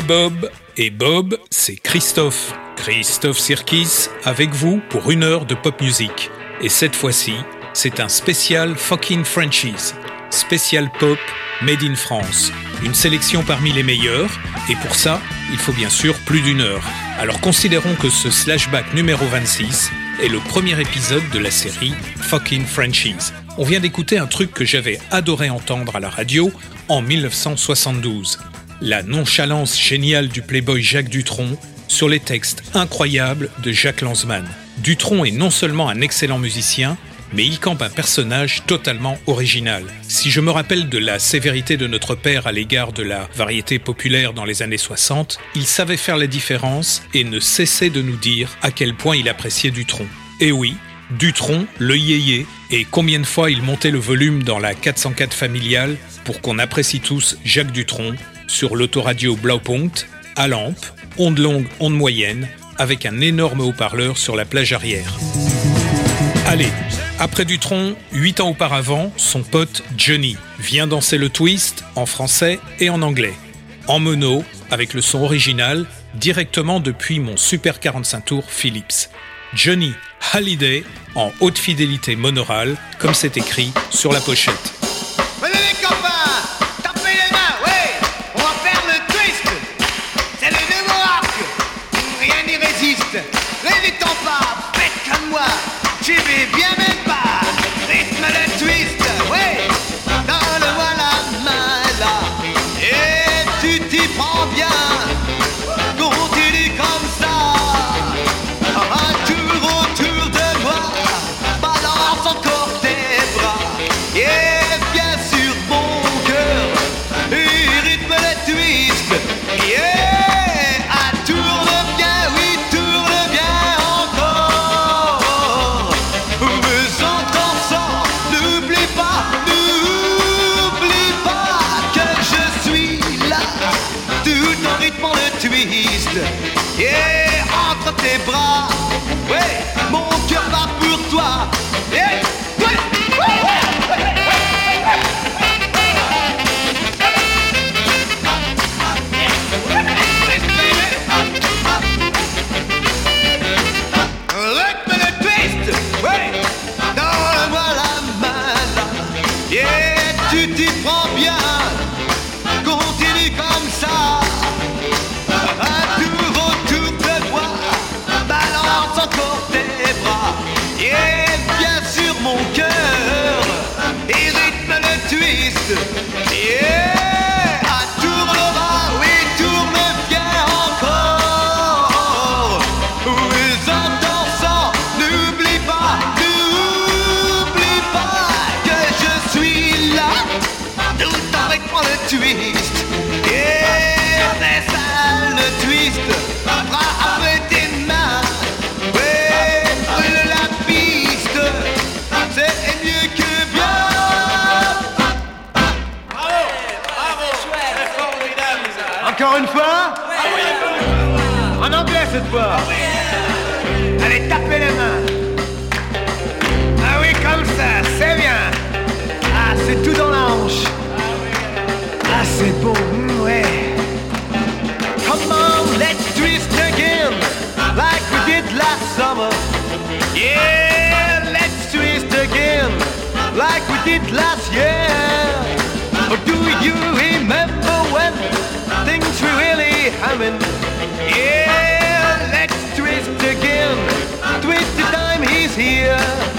C'est Bob et Bob, c'est Christophe. Christophe Sirkis avec vous pour une heure de pop music. Et cette fois-ci, c'est un spécial fucking franchise. Spécial pop made in France. Une sélection parmi les meilleurs. Et pour ça, il faut bien sûr plus d'une heure. Alors considérons que ce slashback numéro 26 est le premier épisode de la série Fucking Franchise. On vient d'écouter un truc que j'avais adoré entendre à la radio en 1972 la nonchalance géniale du playboy Jacques Dutronc sur les textes incroyables de Jacques Lanzmann. Dutronc est non seulement un excellent musicien, mais il campe un personnage totalement original. Si je me rappelle de la sévérité de notre père à l'égard de la variété populaire dans les années 60, il savait faire la différence et ne cessait de nous dire à quel point il appréciait Dutronc. Et oui, Dutronc, le yéyé, et combien de fois il montait le volume dans la 404 familiale pour qu'on apprécie tous Jacques Dutronc sur l'autoradio Blaupunkt, à lampe, onde longue, onde moyenne, avec un énorme haut-parleur sur la plage arrière. Allez, après Dutronc, huit ans auparavant, son pote Johnny vient danser le twist en français et en anglais. En mono, avec le son original, directement depuis mon Super 45 tours Philips. Johnny Halliday en haute fidélité monorale, comme c'est écrit sur la pochette. siebie wiemy! Tu t'y prends bien, continue comme ça. Allez, tapez Twist the time he's here.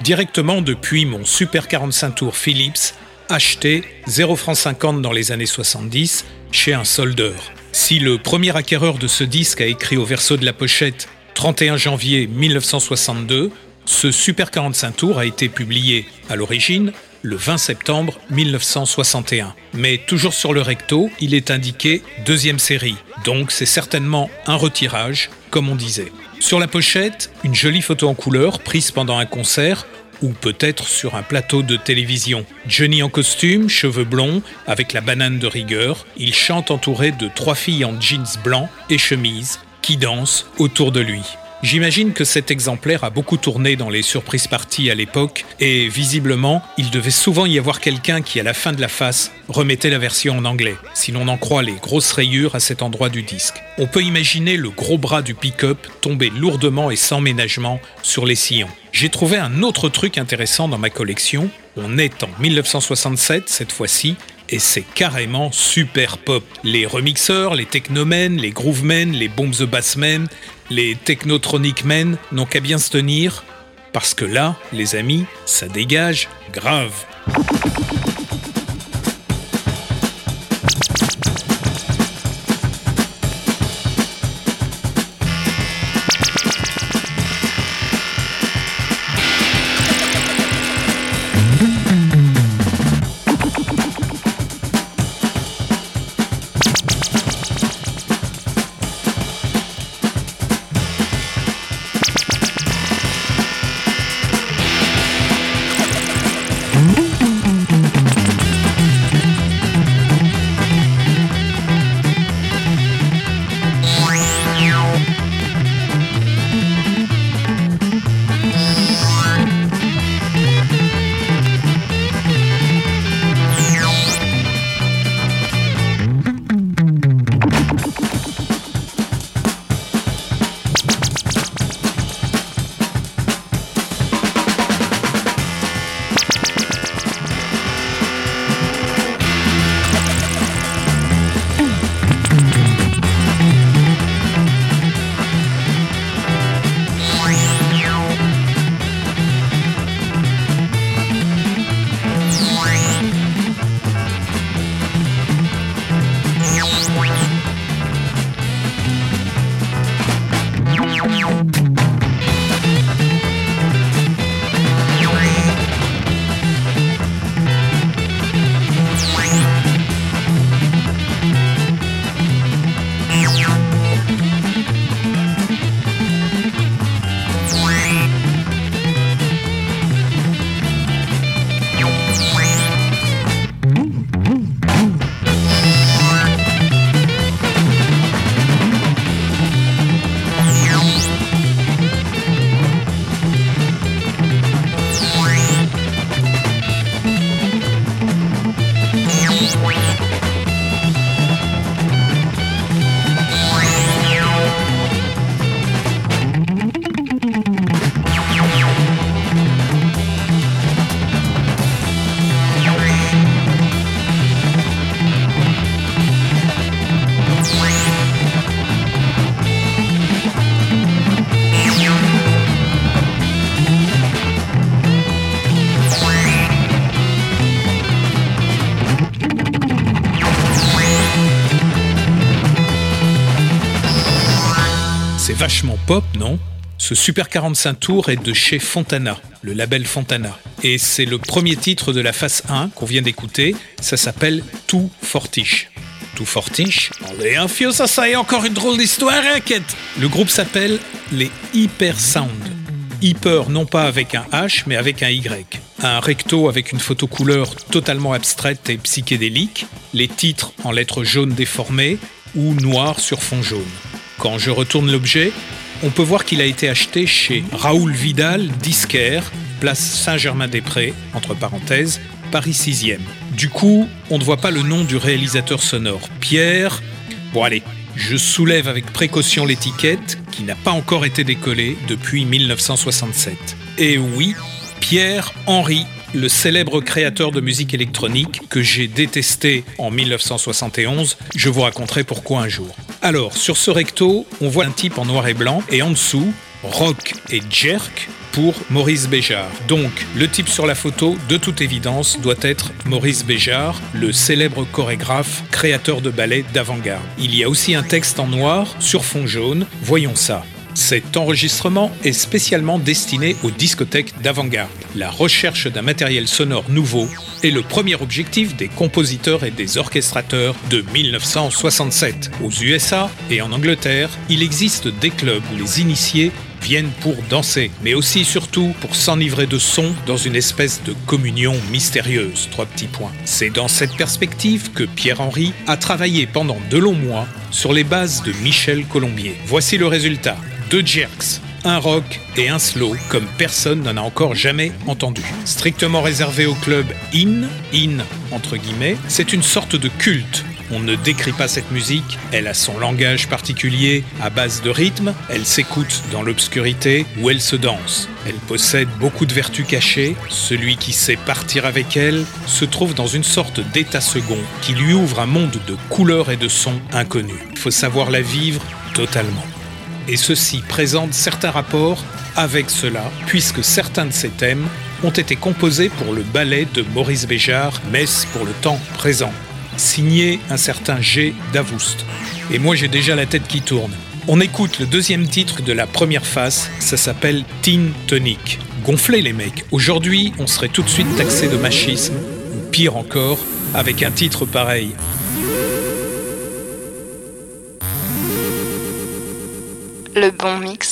Directement depuis mon Super 45 tours Philips, acheté 0 francs 50 dans les années 70 chez un soldeur. Si le premier acquéreur de ce disque a écrit au verso de la pochette 31 janvier 1962, ce Super 45 tours a été publié à l'origine le 20 septembre 1961. Mais toujours sur le recto, il est indiqué deuxième série, donc c'est certainement un retirage, comme on disait. Sur la pochette, une jolie photo en couleur prise pendant un concert ou peut-être sur un plateau de télévision. Johnny en costume, cheveux blonds, avec la banane de rigueur, il chante entouré de trois filles en jeans blancs et chemise qui dansent autour de lui. J'imagine que cet exemplaire a beaucoup tourné dans les surprises parties à l'époque et visiblement, il devait souvent y avoir quelqu'un qui, à la fin de la face, remettait la version en anglais, si l'on en croit les grosses rayures à cet endroit du disque. On peut imaginer le gros bras du pick-up tomber lourdement et sans ménagement sur les sillons. J'ai trouvé un autre truc intéressant dans ma collection. On est en 1967 cette fois-ci et c'est carrément super pop. Les remixeurs, les technomen, les groovemen, les bombs the bassmen, les technotronic men n'ont qu'à bien se tenir parce que là, les amis, ça dégage grave. Mm-hmm. Ce Super 45 tours est de chez Fontana, le label Fontana. Et c'est le premier titre de la phase 1 qu'on vient d'écouter. Ça s'appelle Tout Fortiche. Tout Fortiche Allez, un fio, ça, ça est encore une drôle d'histoire, inquiète Le groupe s'appelle les Hyper Sound. Hyper, non pas avec un H, mais avec un Y. Un recto avec une photo couleur totalement abstraite et psychédélique, les titres en lettres jaunes déformées ou noires sur fond jaune. Quand je retourne l'objet, on peut voir qu'il a été acheté chez Raoul Vidal, disquaire, place Saint-Germain-des-Prés, entre parenthèses, Paris 6e. Du coup, on ne voit pas le nom du réalisateur sonore. Pierre. Bon, allez, je soulève avec précaution l'étiquette qui n'a pas encore été décollée depuis 1967. Et oui, Pierre-Henri, le célèbre créateur de musique électronique que j'ai détesté en 1971. Je vous raconterai pourquoi un jour. Alors, sur ce recto, on voit un type en noir et blanc et en dessous, rock et jerk pour Maurice Béjart. Donc, le type sur la photo, de toute évidence, doit être Maurice Béjart, le célèbre chorégraphe, créateur de ballets d'avant-garde. Il y a aussi un texte en noir sur fond jaune. Voyons ça. Cet enregistrement est spécialement destiné aux discothèques d'avant-garde. La recherche d'un matériel sonore nouveau est le premier objectif des compositeurs et des orchestrateurs de 1967. Aux USA et en Angleterre, il existe des clubs où les initiés viennent pour danser, mais aussi et surtout pour s'enivrer de son dans une espèce de communion mystérieuse. Trois petits points. C'est dans cette perspective que Pierre-Henri a travaillé pendant de longs mois sur les bases de Michel Colombier. Voici le résultat deux jerks, un rock et un slow comme personne n'en a encore jamais entendu. Strictement réservé au club in, in entre guillemets, c'est une sorte de culte. On ne décrit pas cette musique, elle a son langage particulier à base de rythme, elle s'écoute dans l'obscurité ou elle se danse. Elle possède beaucoup de vertus cachées, celui qui sait partir avec elle se trouve dans une sorte d'état second qui lui ouvre un monde de couleurs et de sons inconnus. Il faut savoir la vivre totalement et ceci présente certains rapports avec cela, puisque certains de ces thèmes ont été composés pour le ballet de Maurice Béjart, Messe pour le temps présent, signé un certain G. Davoust. Et moi j'ai déjà la tête qui tourne. On écoute le deuxième titre de la première phase, ça s'appelle Teen Tonic. Gonflez les mecs, aujourd'hui on serait tout de suite taxé de machisme, ou pire encore, avec un titre pareil. Le bon mix.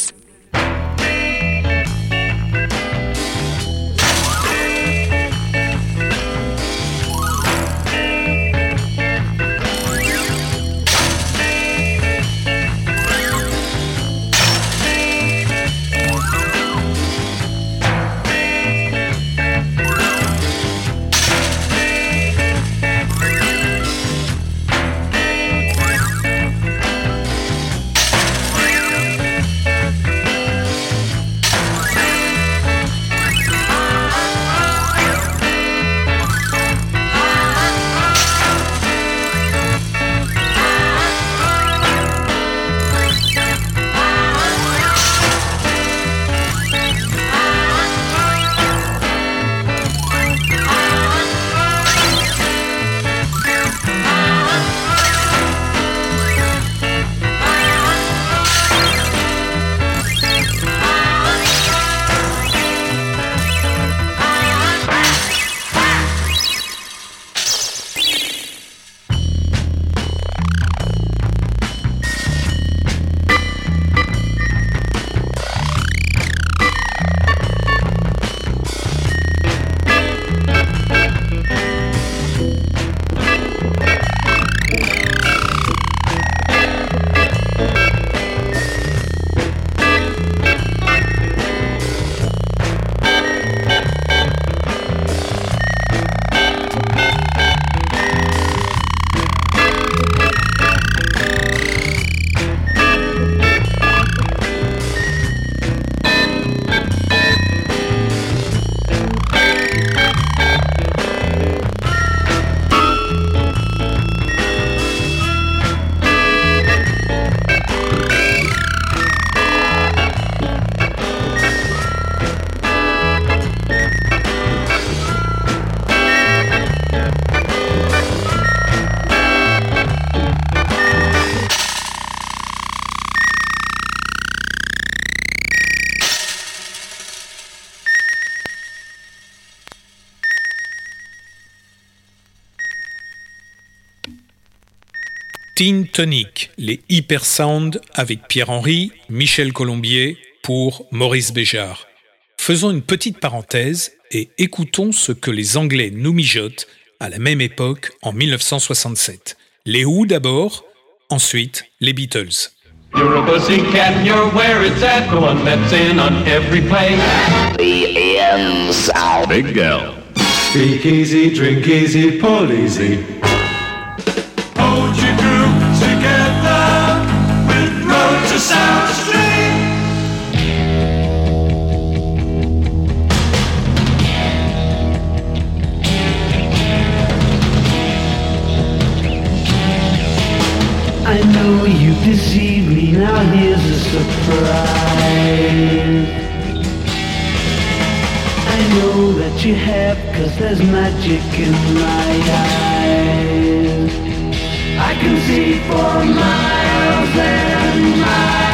Teen Tonic, les Hyper Sound avec Pierre Henry, Michel Colombier pour Maurice Béjart. Faisons une petite parenthèse et écoutons ce que les Anglais nous mijotent à la même époque en 1967. Les Who d'abord, ensuite les Beatles. You're a pussycat and you're where it's at, the one that's in on every play. The ends out. Big girl. Speak easy, drink easy, pull easy. Now here's a surprise. I know that you have, cause there's magic in my eyes. I can see for miles and miles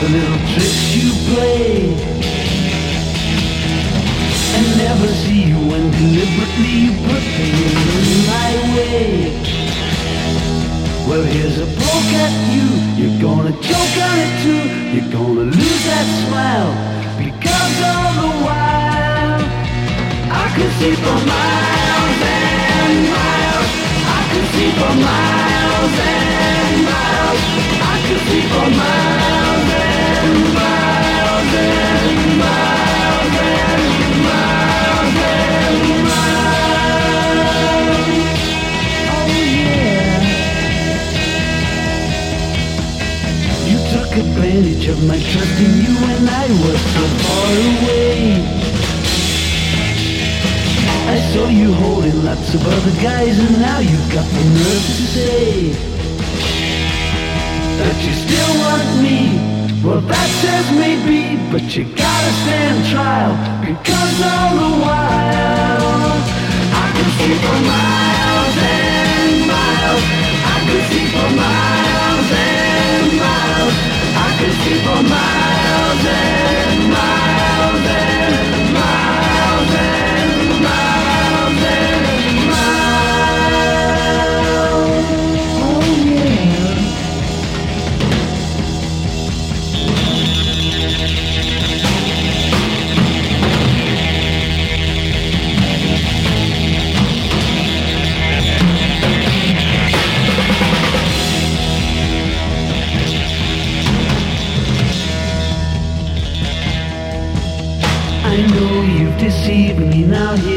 the little tricks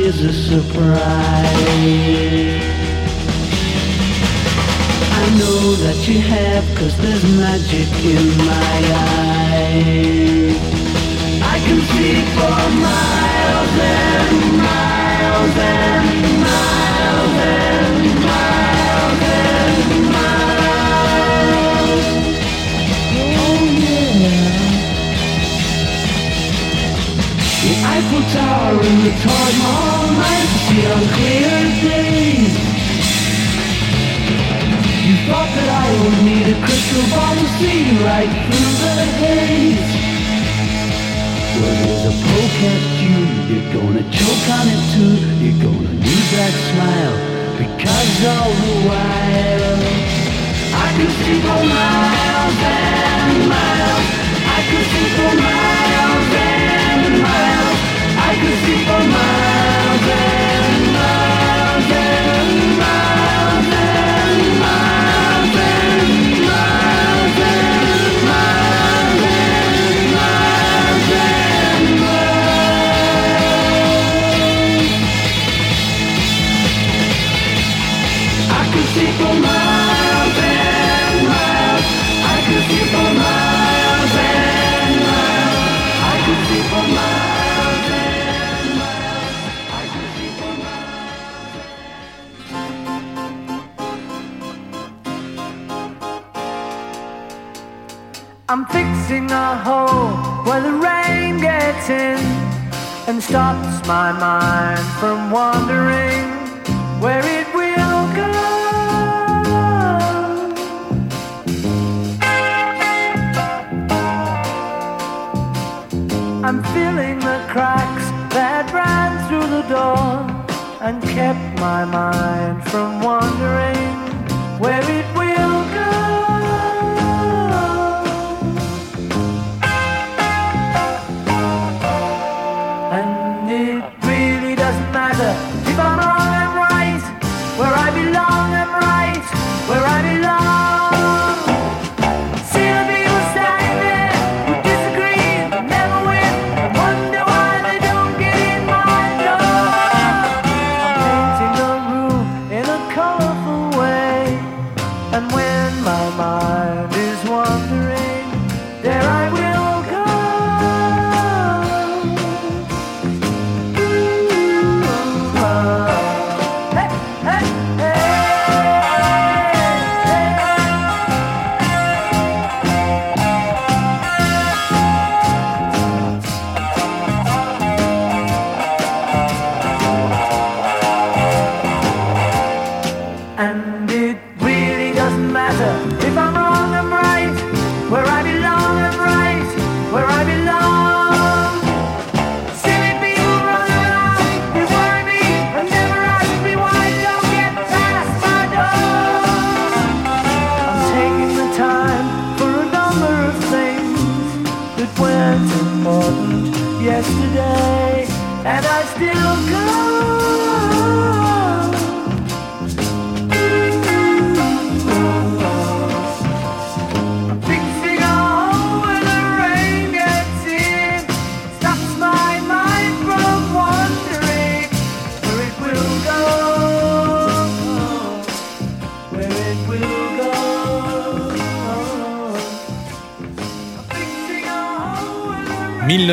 here's a surprise. I know that you have, cause there's magic in my eyes. I can see for miles and miles and miles and Eiffel Tower and the Taj Mahal nights see on clear days. You thought that I would need a crystal ball to see right through the haze. Well, there's a poke at you, you're gonna choke on it too. You're gonna lose that smile because all the while I can see for miles and miles. I can see for miles and. Can see for miles a hole where the rain gets in and stops my mind from wandering where it will go. I'm filling the cracks that ran through the door and kept my mind from wandering where it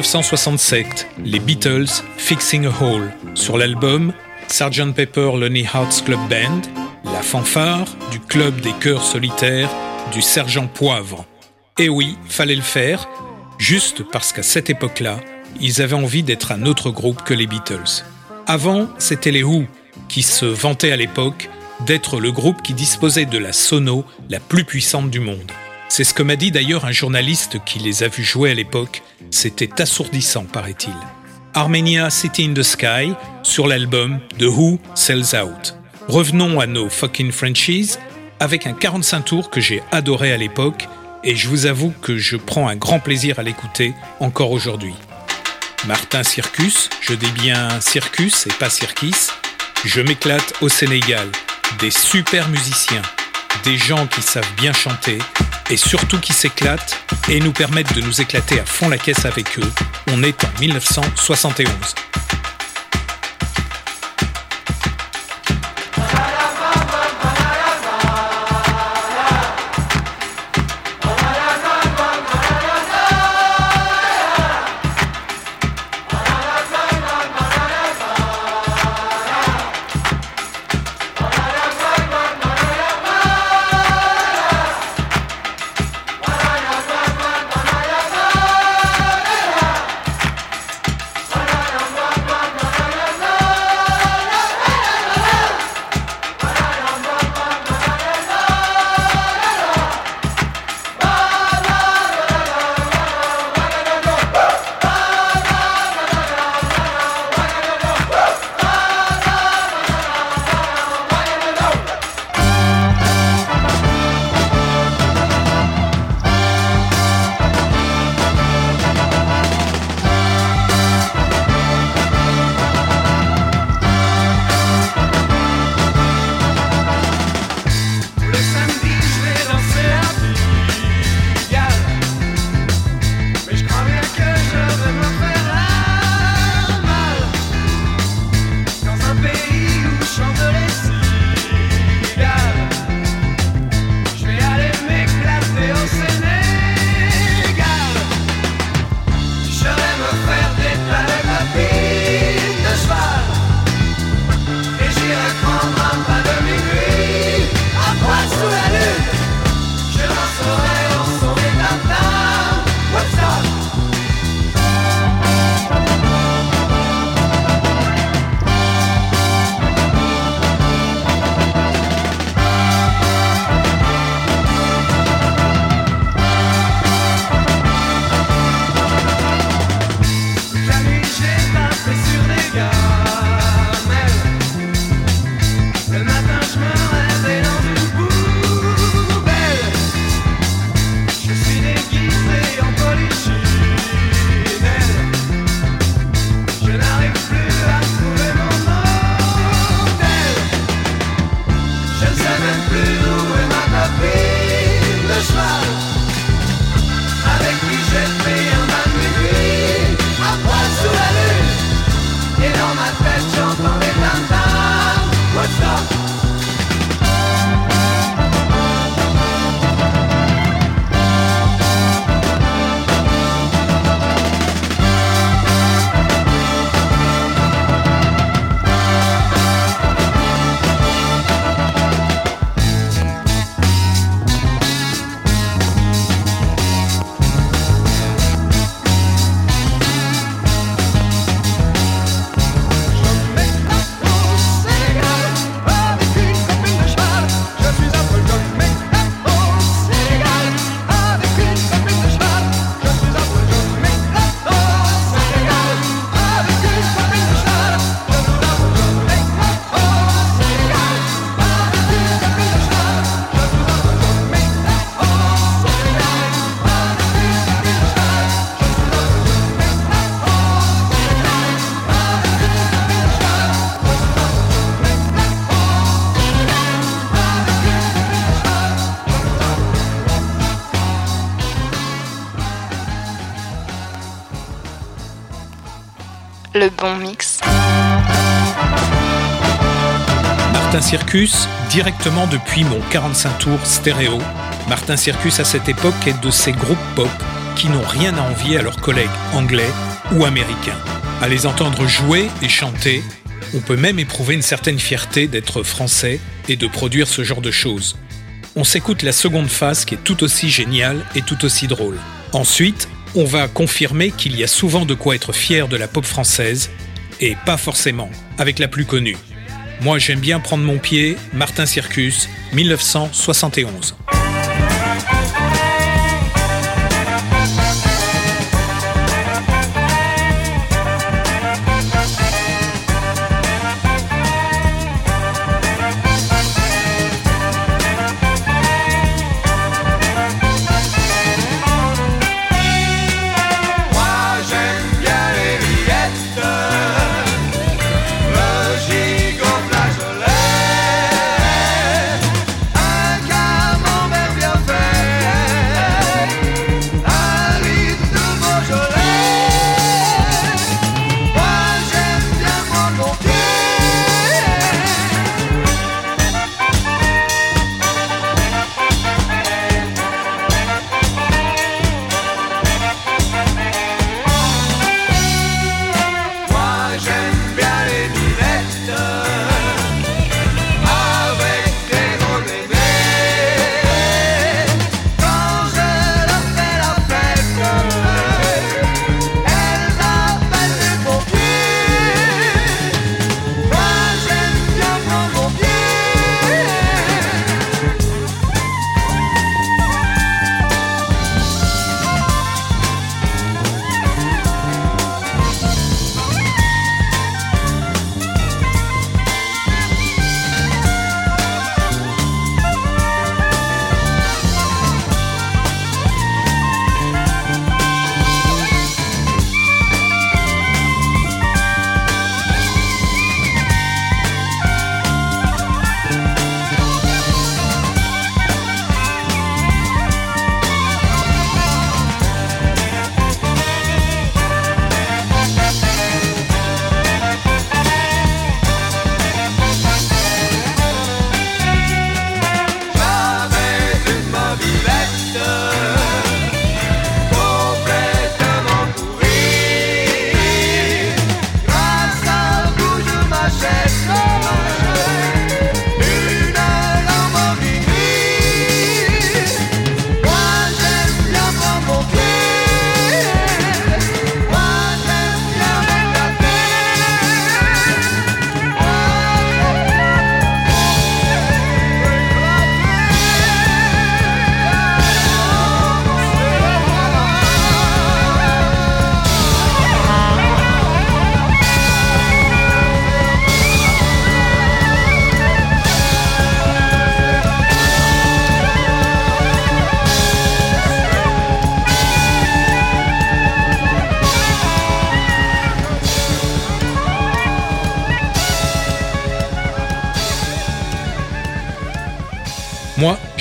1967, les Beatles, Fixing a Hole, sur l'album Sgt Pepper Lonely Hearts Club Band, la fanfare du club des chœurs solitaires du Sergent Poivre. Et oui, fallait le faire, juste parce qu'à cette époque-là, ils avaient envie d'être un autre groupe que les Beatles. Avant, c'était les Who, qui se vantaient à l'époque d'être le groupe qui disposait de la sono la plus puissante du monde. C'est ce que m'a dit d'ailleurs un journaliste qui les a vus jouer à l'époque. C'était assourdissant, paraît-il. Armenia City in the Sky sur l'album The Who Sells Out. Revenons à nos fucking Frenchies avec un 45 tours que j'ai adoré à l'époque et je vous avoue que je prends un grand plaisir à l'écouter encore aujourd'hui. Martin Circus, je dis bien Circus et pas Circus, je m'éclate au Sénégal, des super musiciens, des gens qui savent bien chanter et surtout qui s'éclatent et nous permettent de nous éclater à fond la caisse avec eux. On est en 1971. Directement depuis mon 45 tours stéréo. Martin Circus à cette époque est de ces groupes pop qui n'ont rien à envier à leurs collègues anglais ou américains. À les entendre jouer et chanter, on peut même éprouver une certaine fierté d'être français et de produire ce genre de choses. On s'écoute la seconde phase qui est tout aussi géniale et tout aussi drôle. Ensuite, on va confirmer qu'il y a souvent de quoi être fier de la pop française, et pas forcément avec la plus connue. Moi j'aime bien prendre mon pied, Martin Circus, 1971.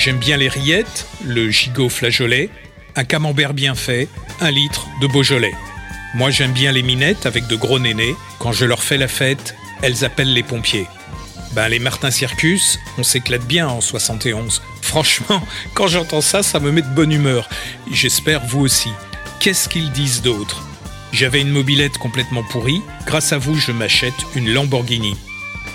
J'aime bien les rillettes, le gigot flageolet, un camembert bien fait, un litre de Beaujolais. Moi, j'aime bien les minettes avec de gros nénés. Quand je leur fais la fête, elles appellent les pompiers. Ben, les Martin Circus, on s'éclate bien en 71. Franchement, quand j'entends ça, ça me met de bonne humeur. J'espère vous aussi. Qu'est-ce qu'ils disent d'autre J'avais une mobilette complètement pourrie. Grâce à vous, je m'achète une Lamborghini.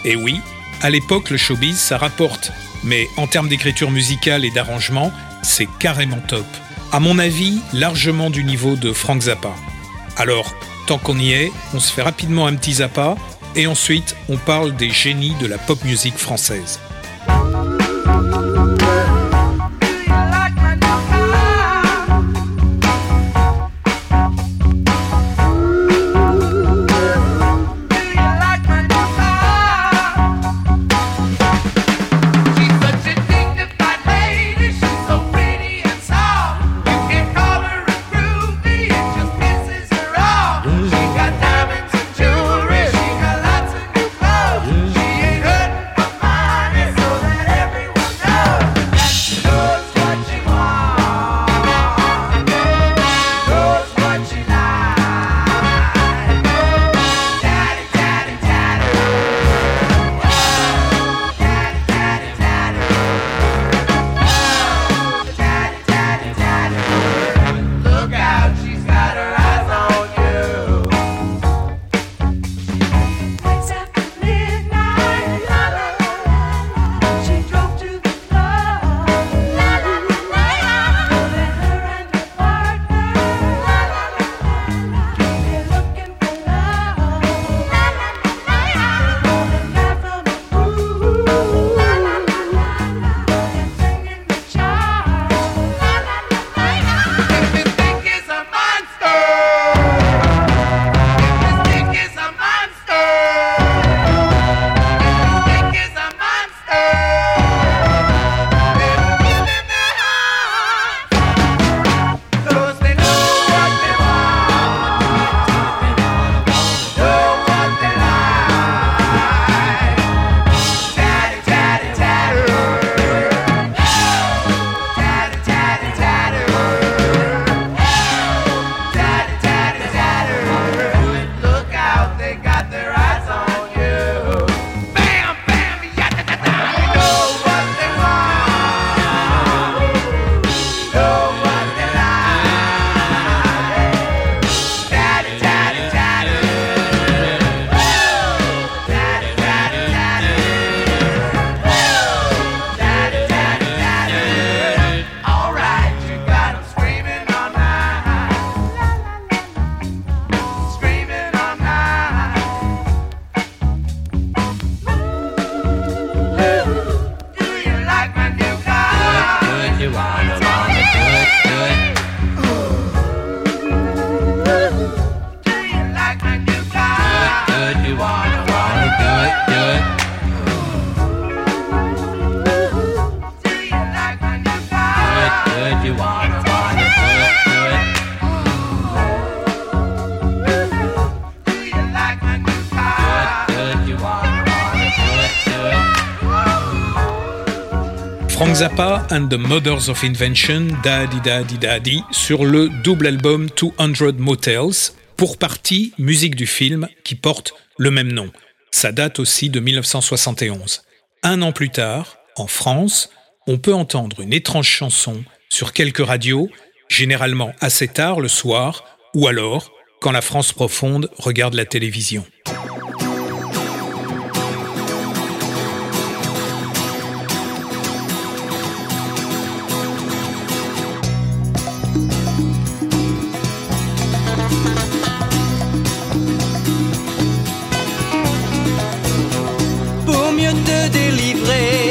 Et oui, à l'époque, le showbiz, ça rapporte. Mais en termes d'écriture musicale et d'arrangement, c'est carrément top. À mon avis, largement du niveau de Frank Zappa. Alors, tant qu'on y est, on se fait rapidement un petit Zappa et ensuite on parle des génies de la pop musique française. Zappa and the Mothers of Invention, Daddy Daddy Daddy, sur le double album 200 Motels, pour partie musique du film qui porte le même nom. Ça date aussi de 1971. Un an plus tard, en France, on peut entendre une étrange chanson sur quelques radios, généralement assez tard le soir, ou alors quand la France profonde regarde la télévision. mieux te délivrer.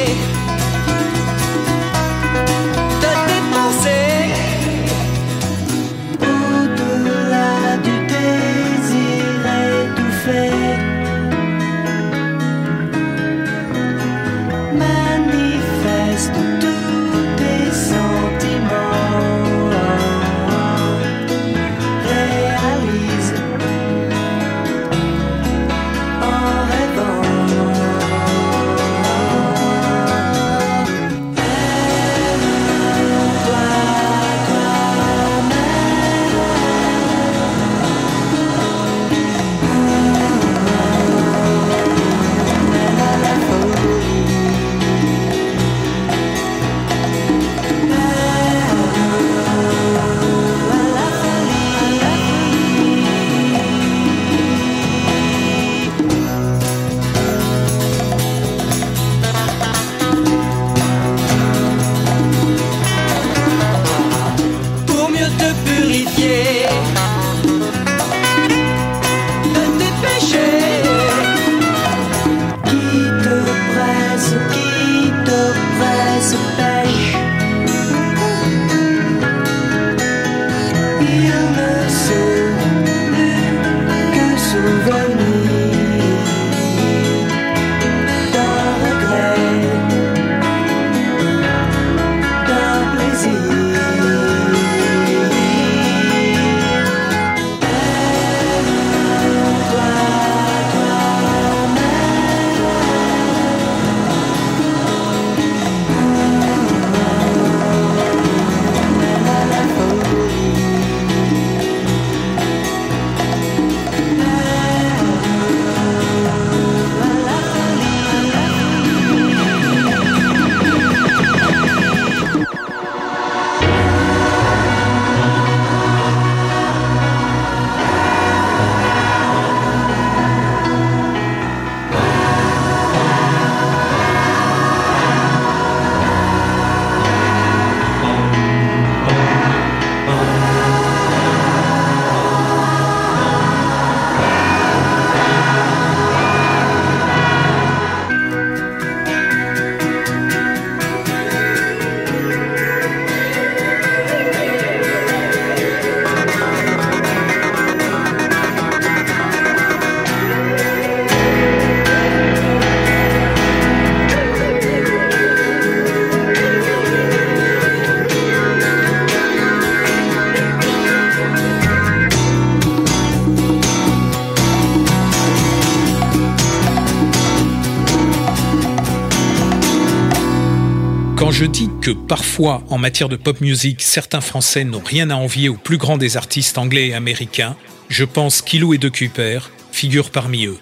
Je dis que parfois, en matière de pop music, certains Français n'ont rien à envier aux plus grands des artistes anglais et américains, je pense qu'Ilou et De Kuiper figurent parmi eux.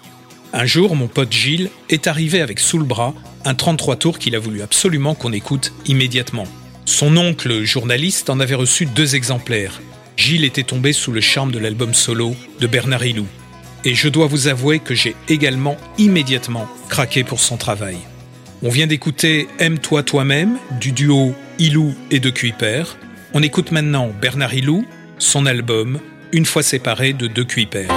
Un jour, mon pote Gilles est arrivé avec sous le bras un 33 tours qu'il a voulu absolument qu'on écoute immédiatement. Son oncle, journaliste, en avait reçu deux exemplaires. Gilles était tombé sous le charme de l'album solo de Bernard Hilou. Et je dois vous avouer que j'ai également immédiatement craqué pour son travail. On vient d'écouter Aime-toi toi-même du duo Ilou et de Kuiper. On écoute maintenant Bernard Ilou, son album Une fois séparé de De Kuiper.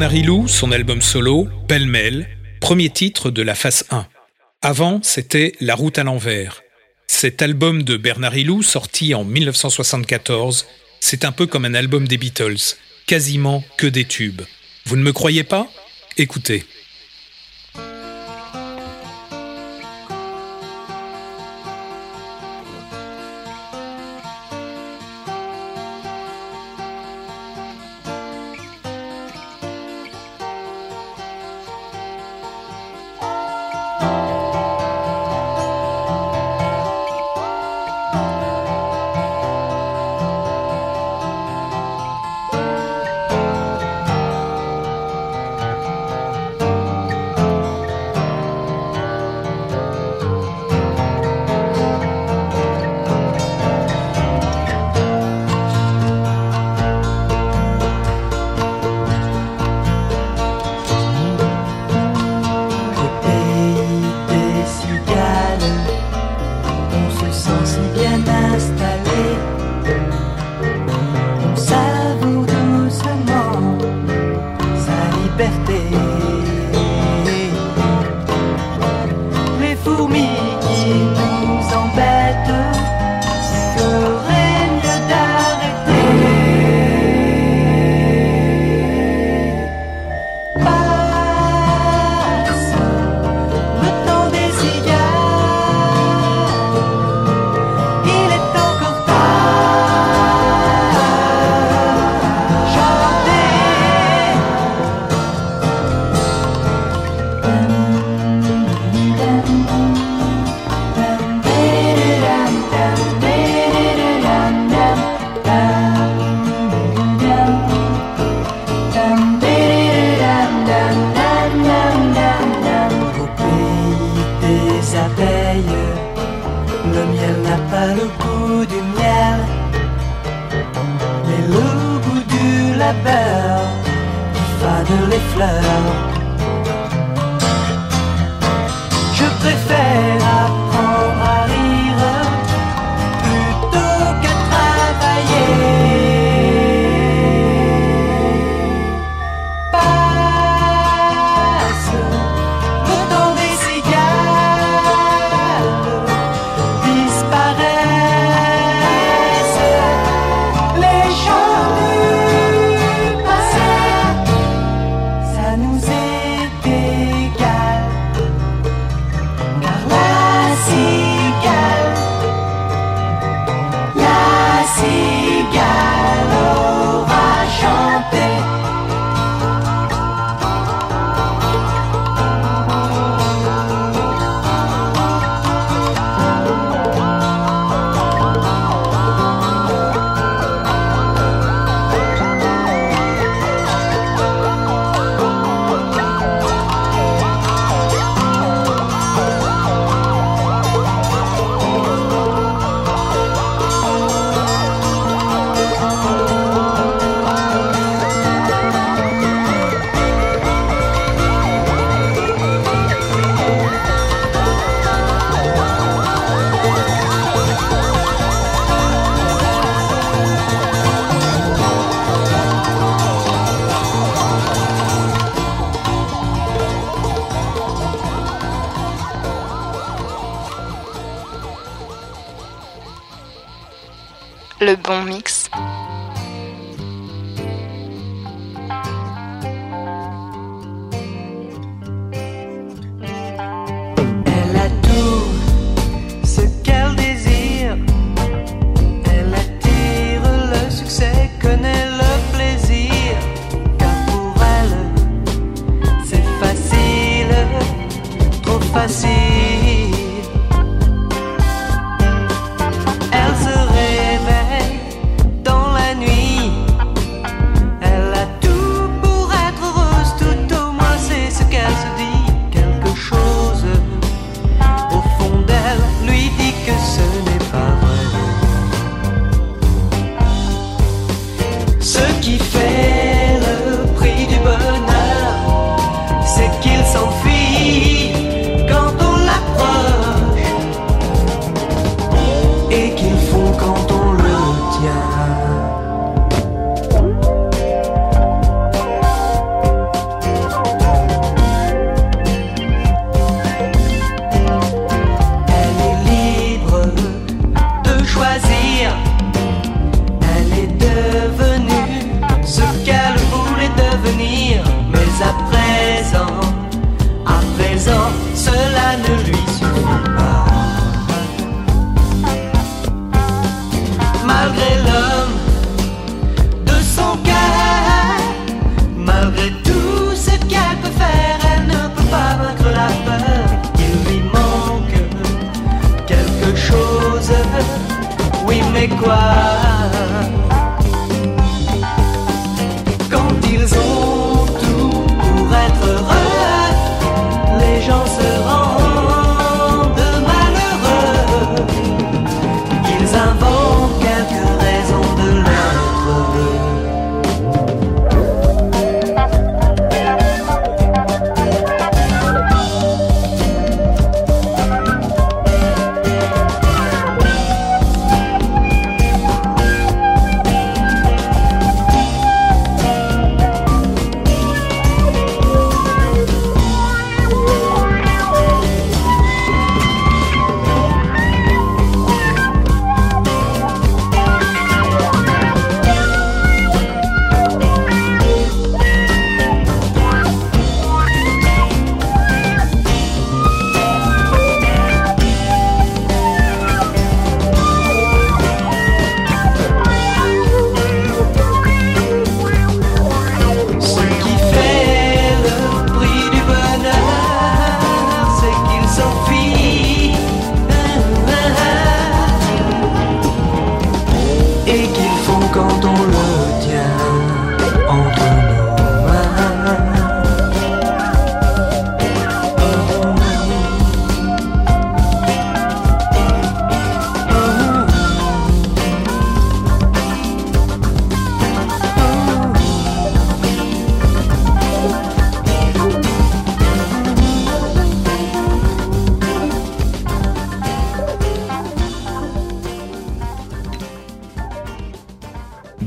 Bernard Hilou, son album solo, Pêle-mêle, premier titre de la face 1. Avant, c'était La route à l'envers. Cet album de Bernard Hilou, sorti en 1974, c'est un peu comme un album des Beatles, quasiment que des tubes. Vous ne me croyez pas? Écoutez.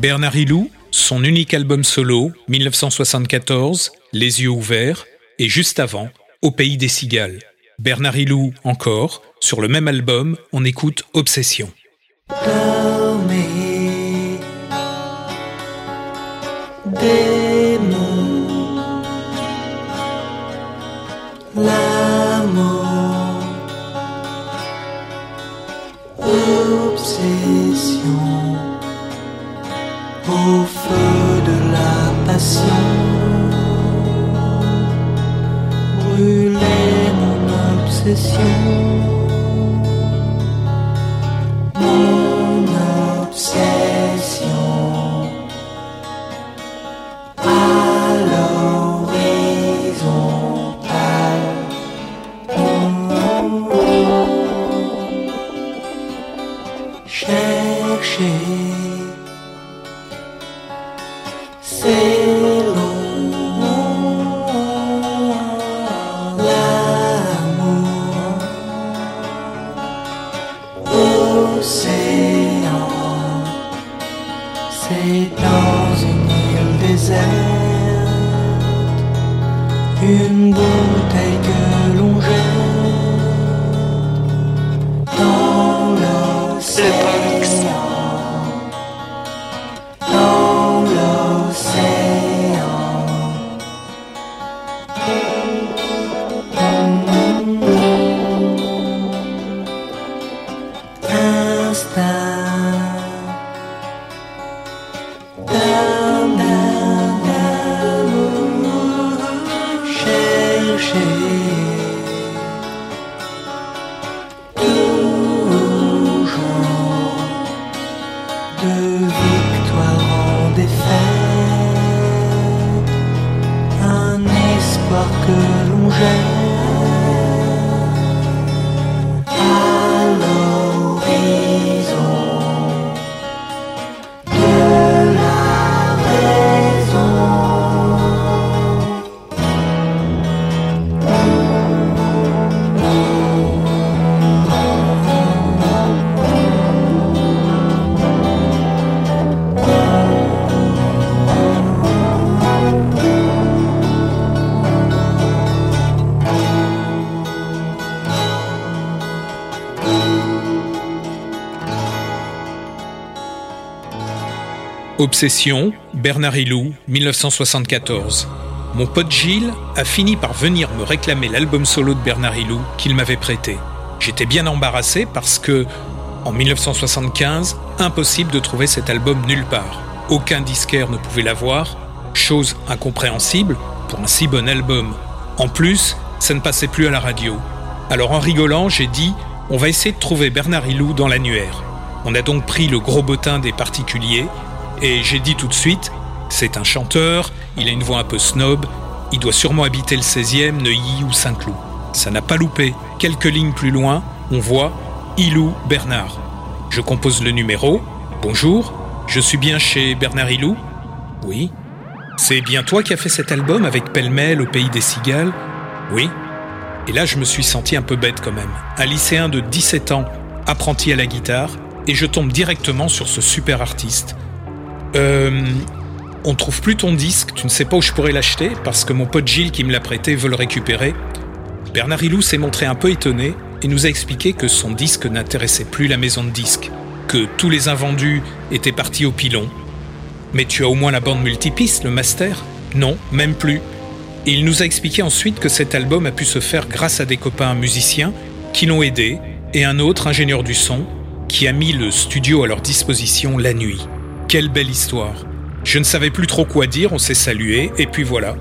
Bernard Hilou, son unique album solo, 1974, Les yeux ouverts, et juste avant, Au pays des cigales. Bernard Hilou encore, sur le même album, on écoute Obsession. Passion, brûler mon obsession. Obsession, Bernard Hilou, 1974. Mon pote Gilles a fini par venir me réclamer l'album solo de Bernard Hilou qu'il m'avait prêté. J'étais bien embarrassé parce que, en 1975, impossible de trouver cet album nulle part. Aucun disquaire ne pouvait l'avoir, chose incompréhensible pour un si bon album. En plus, ça ne passait plus à la radio. Alors en rigolant, j'ai dit on va essayer de trouver Bernard Hilou dans l'annuaire. On a donc pris le gros bottin des particuliers, et j'ai dit tout de suite, c'est un chanteur, il a une voix un peu snob, il doit sûrement habiter le 16e, Neuilly ou Saint-Cloud. Ça n'a pas loupé. Quelques lignes plus loin, on voit Ilou Bernard. Je compose le numéro. Bonjour, je suis bien chez Bernard Ilou? Oui. C'est bien toi qui as fait cet album avec Pêle-Mêle au pays des cigales? Oui. Et là, je me suis senti un peu bête quand même. Un lycéen de 17 ans, apprenti à la guitare, et je tombe directement sur ce super artiste. Euh, on trouve plus ton disque, tu ne sais pas où je pourrais l'acheter, parce que mon pote Gilles qui me l'a prêté veut le récupérer. Bernard Hilou s'est montré un peu étonné et nous a expliqué que son disque n'intéressait plus la maison de disques, que tous les invendus étaient partis au pilon. Mais tu as au moins la bande multipiste, le master? Non, même plus. Il nous a expliqué ensuite que cet album a pu se faire grâce à des copains musiciens qui l'ont aidé et un autre ingénieur du son qui a mis le studio à leur disposition la nuit. Quelle belle histoire. Je ne savais plus trop quoi dire, on s'est salué, et puis voilà.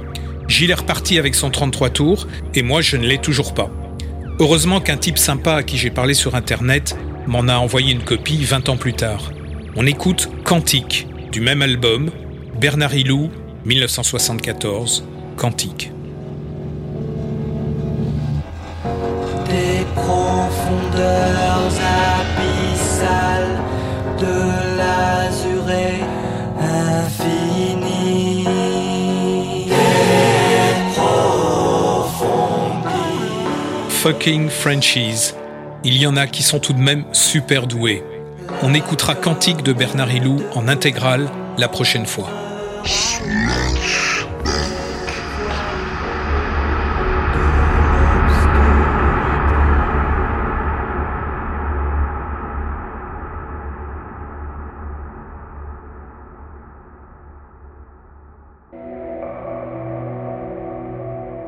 Gilles est reparti avec son 33 tours, et moi je ne l'ai toujours pas. Heureusement qu'un type sympa à qui j'ai parlé sur internet m'en a envoyé une copie 20 ans plus tard. On écoute Cantique, du même album, Bernard Hilou, 1974, Cantique. Abyssales de Fucking Frenchies. Il y en a qui sont tout de même super doués. On écoutera Cantique de Bernard Hilou en intégrale la prochaine fois.